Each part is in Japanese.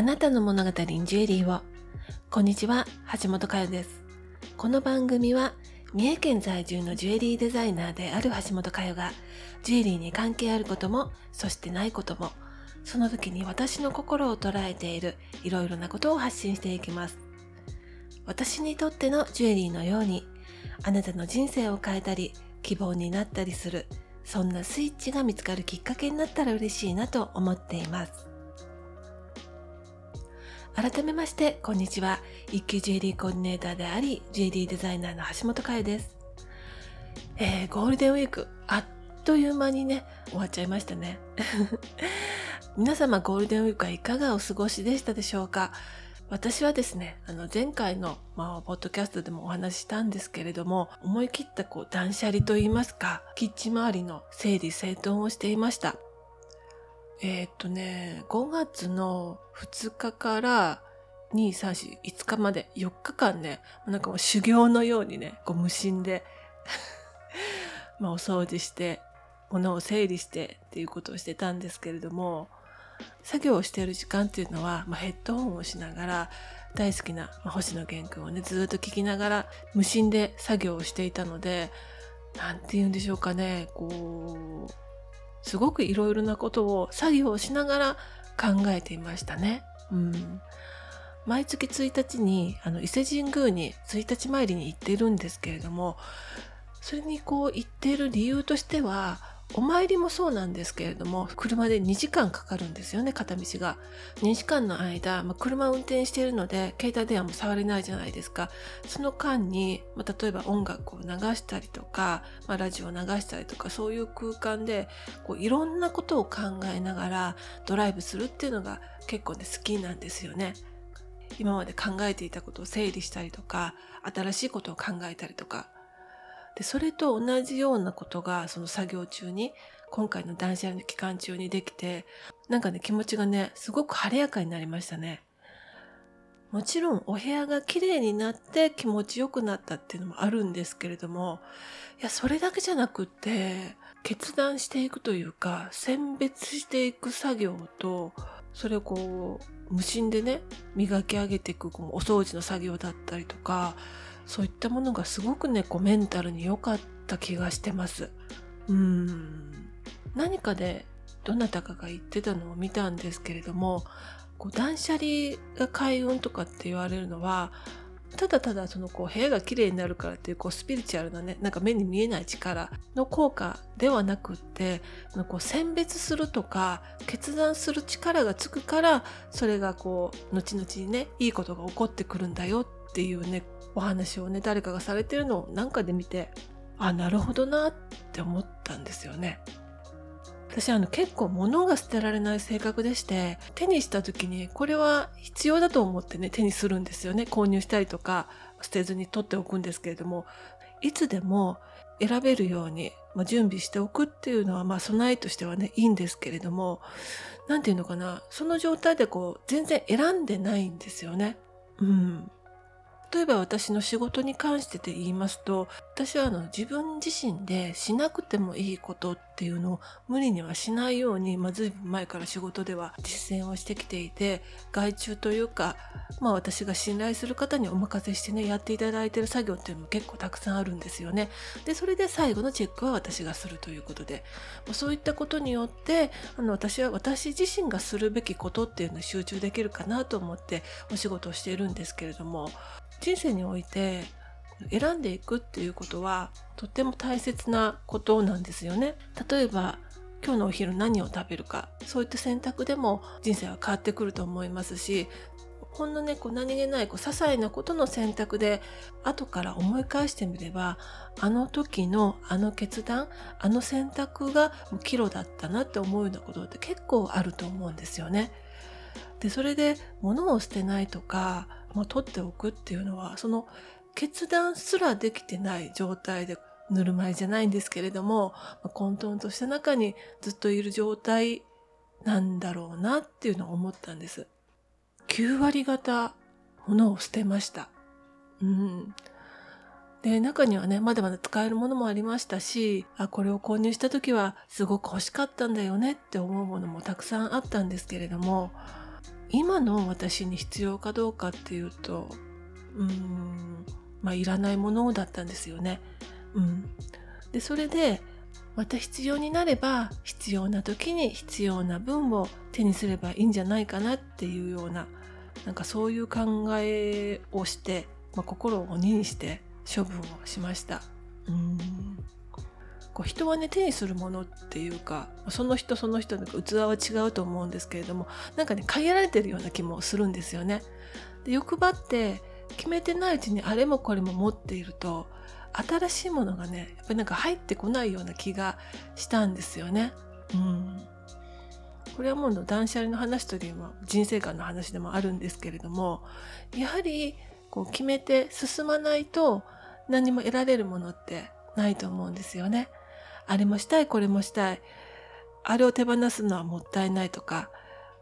あなたの物語にジュエリーを。こんにちは、橋本佳代です。この番組は、三重県在住のジュエリーデザイナーである橋本佳代が、ジュエリーに関係あることも、そしてないことも、その時に私の心を捉えているいろいろなことを発信していきます。私にとってのジュエリーのように、あなたの人生を変えたり、希望になったりする、そんなスイッチが見つかるきっかけになったら嬉しいなと思っています。改めまして、こんにちは。一級ジュエリーコーディネーターであり、ジュエリーデザイナーの橋本佳代です。えー、ゴールデンウィーク、あっという間にね、終わっちゃいましたね。皆様ゴールデンウィークはいかがお過ごしでしたでしょうか？私はですね、あの前回の、まあ、ポッドキャストでもお話ししたんですけれども、思い切ったこう断捨離といいますか、キッチン周りの整理整頓をしていました。えー、っとね、5月の2日から2、3、4、5日まで4日間ね、なんかもう修行のようにね、こう無心で まあお掃除して、物を整理してっていうことをしてたんですけれども、作業をしている時間っていうのは、まあ、ヘッドホンをしながら、大好きな、まあ、星野源君をね、ずっと聞きながら無心で作業をしていたので、なんて言うんでしょうかね、こう、すごくいろいろなことを作業をしながら考えていましたね。うん。毎月1日に、あの、伊勢神宮に1日参りに行っているんですけれども、それにこう行っている理由としては、お参りもそうなんですけれども、車で2時間かかるんですよね、片道が。2時間の間、まあ、車を運転しているので、携帯電話も触れないじゃないですか。その間に、まあ、例えば音楽を流したりとか、まあ、ラジオを流したりとか、そういう空間で、こういろんなことを考えながらドライブするっていうのが結構ね、好きなんですよね。今まで考えていたことを整理したりとか、新しいことを考えたりとか、で、それと同じようなことが、その作業中に、今回の断捨離の期間中にできて、なんかね、気持ちがね、すごく晴れやかになりましたね。もちろんお部屋が綺麗になって気持ちよくなったっていうのもあるんですけれども、いや、それだけじゃなくって、決断していくというか、選別していく作業と、それをこう、無心でね、磨き上げていくこのお掃除の作業だったりとか、そういったものがすごくね、こうメンタルに良かった気がしてます。うん。何かでどなたかが言ってたのを見たんですけれども、こう断捨離が開運とかって言われるのは、ただただそのこう部屋が綺麗になるからっていうこうスピリチュアルなね、なんか目に見えない力の効果ではなくって、こう選別するとか決断する力がつくから、それがこう後々にね、いいことが起こってくるんだよっていうね、お話をね、誰かがされてるのをなんかで見て、あ、なるほどなって思ったんですよね。私あの結構物が捨てられない性格でして、手にした時にこれは必要だと思ってね、手にするんですよね。購入したりとか、捨てずに取っておくんですけれども、いつでも選べるように、まあ、準備しておくっていうのは、まあ備えとしてはね、いいんですけれども、なんていうのかな、その状態でこう、全然選んでないんですよね。うん。例えば私の仕事に関してで言いますと、私はあの自分自身でしなくてもいいことっていうのを無理にはしないように、まあ、随分前から仕事では実践をしてきていて、外注というか、まあ私が信頼する方にお任せしてね、やっていただいてる作業っていうのも結構たくさんあるんですよね。で、それで最後のチェックは私がするということで、そういったことによって、あの私は私自身がするべきことっていうのに集中できるかなと思ってお仕事をしているんですけれども、人生において選んでいくっていうことはとっても大切なことなんですよね。例えば今日のお昼何を食べるかそういった選択でも人生は変わってくると思いますしほんのねこう何気ないこう些細なことの選択で後から思い返してみればあの時のあの決断あの選択が岐路だったなって思うようなことって結構あると思うんですよね。でそれで物を捨てないとかまあ、取っておくっていうのは、その決断すらできてない状態でぬるま湯じゃないんですけれども、ま、混沌とした中にずっといる状態なんだろうなっていうのを思ったんです。9割方物を捨てました。うん。で、中にはね、まだまだ使えるものもありましたし、あ、これを購入した時はすごく欲しかったんだよねって思うものもたくさんあったんですけれども、今の私に必要かどうかっていうとうんまあいらないものだったんですよね。うん、でそれでまた必要になれば必要な時に必要な分を手にすればいいんじゃないかなっていうようななんかそういう考えをして、まあ、心を鬼にして処分をしました。うんこう人はね手にするものっていうかその人その人の器は違うと思うんですけれどもなんかね限られてるような気もするんですよね。で欲張って決めてないうちにあれもこれも持っていると新しいものがねやっぱりなんか入ってこないような気がしたんですよね。うん、これはもう断捨離の話というよりも人生観の話でもあるんですけれどもやはりこう決めて進まないと何も得られるものってないと思うんですよね。あれもしたいこれもしたい。あれを手放すのはもったいないとか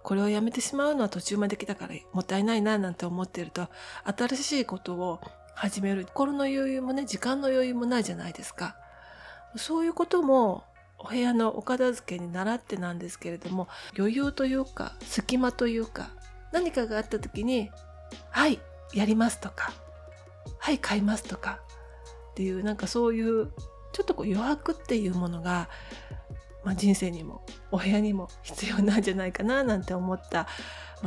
これをやめてしまうのは途中まで来たからもったいないななんて思ってると新しいことを始める。心の余裕もね時間の余裕もないじゃないですか。そういうこともお部屋のお片付けに習ってなんですけれども余裕というか隙間というか何かがあった時に「はいやります」とか「はい買います」とかっていうなんかそういうちょっとこう余白っていうものが、まあ、人生にもお部屋にも必要なんじゃないかななんて思った、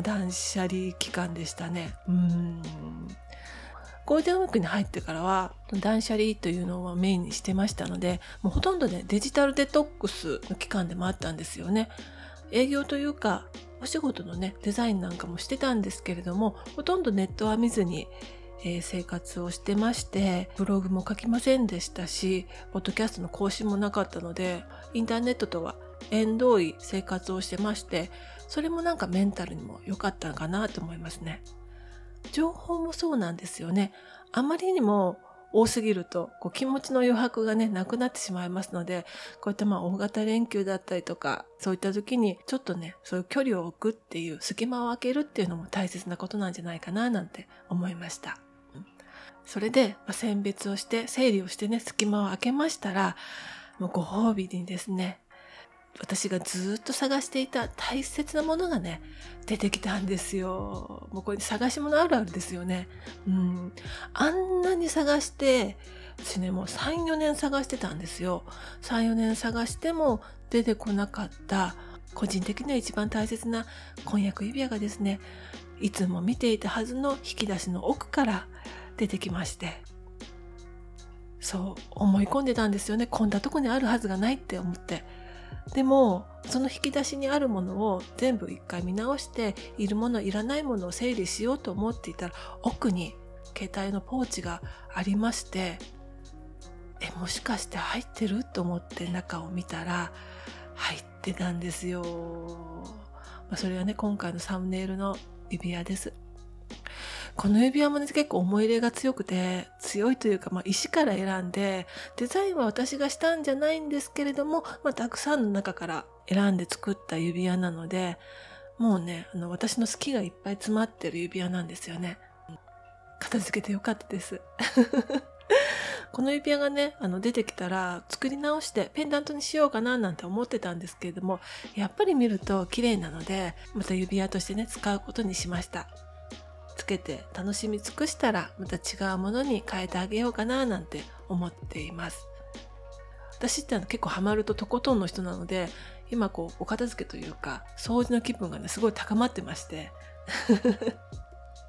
断捨離期間でしたね。うんゴールデンウィークに入ってからは断捨離というのをメインにしてましたのでもうほとんどねデジタルデトックスの期間でもあったんですよね。営業というかお仕事のねデザインなんかもしてたんですけれどもほとんどネットは見ずに、えー、生活をしてましてブログも書きませんでしたしポッドキャストの更新もなかったのでインターネットとは縁遠い生活をしてましてそれもなんかメンタルにも良かったかなと思いますね。情報もそうなんですよね。あまりにも多すぎるとこう気持ちの余白がねなくなってしまいますのでこういったまあ大型連休だったりとかそういった時にちょっとねそういう距離を置くっていう隙間を空けるっていうのも大切なことなんじゃないかななんて思いました。それで、ま、選別をして整理をしてね隙間を空けましたらもうご褒美にですね私がずっと探していた大切なものがね出てきたんですよ。もうこれ探し物あるあるですよね。うん。あんなに探して私ねもう34年探してたんですよ。34年探しても出てこなかった個人的には一番大切な婚約指輪がですねいつも見ていたはずの引き出しの奥から出てきまして。そう思い込んでたんですよね。こんなとこにあるはずがないって思って。でもその引き出しにあるものを全部一回見直しているものいらないものを整理しようと思っていたら奥に携帯のポーチがありましてえもしかして入ってると思って中を見たら入ってたんですよ、まあ、それはね今回のサムネイルの指輪です。この指輪もね、結構思い入れが強くて、強いというか、まあ、石から選んで、デザインは私がしたんじゃないんですけれども、まあ、たくさんの中から選んで作った指輪なので、もうね、あの、私の好きがいっぱい詰まってる指輪なんですよね。片付けてよかったです。この指輪がね、あの出てきたら作り直してペンダントにしようかななんて思ってたんですけれども、やっぱり見ると綺麗なので、また指輪としてね、使うことにしました。つけて楽しみ尽くしたらまた違うものに変えてあげようかななんて思っています。私って結構ハマるととことんの人なので今こうお片付けというか掃除の気分がねすごい高まってまして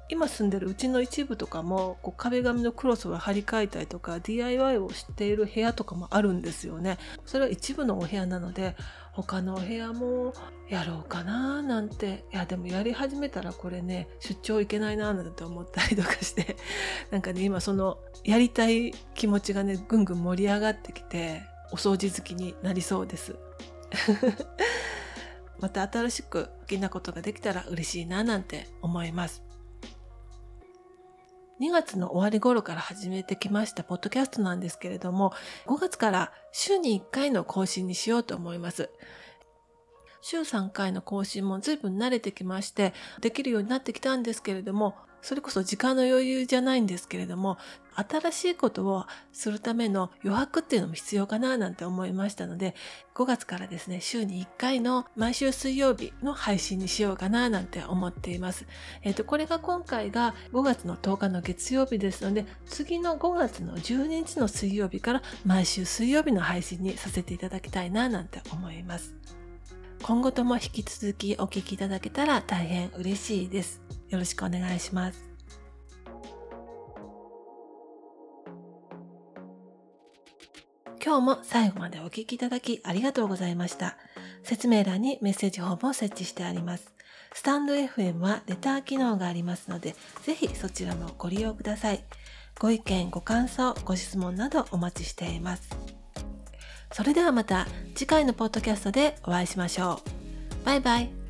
今住んでるうちの一部とかもこう壁紙のクロスを張り替えたりとか DIY をしている部屋とかもあるんですよね。それは一部のお部屋なので他のお部屋もやろうかななんていやでもやり始めたらこれね出張いけないななんて思ったりとかして なんかね今そのやりたい気持ちがねぐんぐん盛り上がってきてお掃除好きになりそうです。また新しく好きなことができたら嬉しいななんて思います。2月の終わり頃から始めてきましたポッドキャストなんですけれども、5月から週に1回の更新にしようと思います。週3回の更新も随分慣れてきまして、できるようになってきたんですけれども、それこそ時間の余裕じゃないんですけれども、新しいことをするための余白っていうのも必要かななんて思いましたので、5月からですね、週に1回の毎週水曜日の配信にしようかななんて思っています。えっ、ー、と、これが今回が5月の10日の月曜日ですので、次の5月の12日の水曜日から毎週水曜日の配信にさせていただきたいななんて思います。今後とも引き続きお聞きいただけたら大変嬉しいです。よろしくお願いします。今日も最後までお聞きいただきありがとうございました。説明欄にメッセージフォームを設置してあります。スタンド FM はレター機能がありますので、ぜひそちらもご利用ください。ご意見、ご感想、ご質問などお待ちしています。それではまた次回のポッドキャストでお会いしましょう。バイバイ。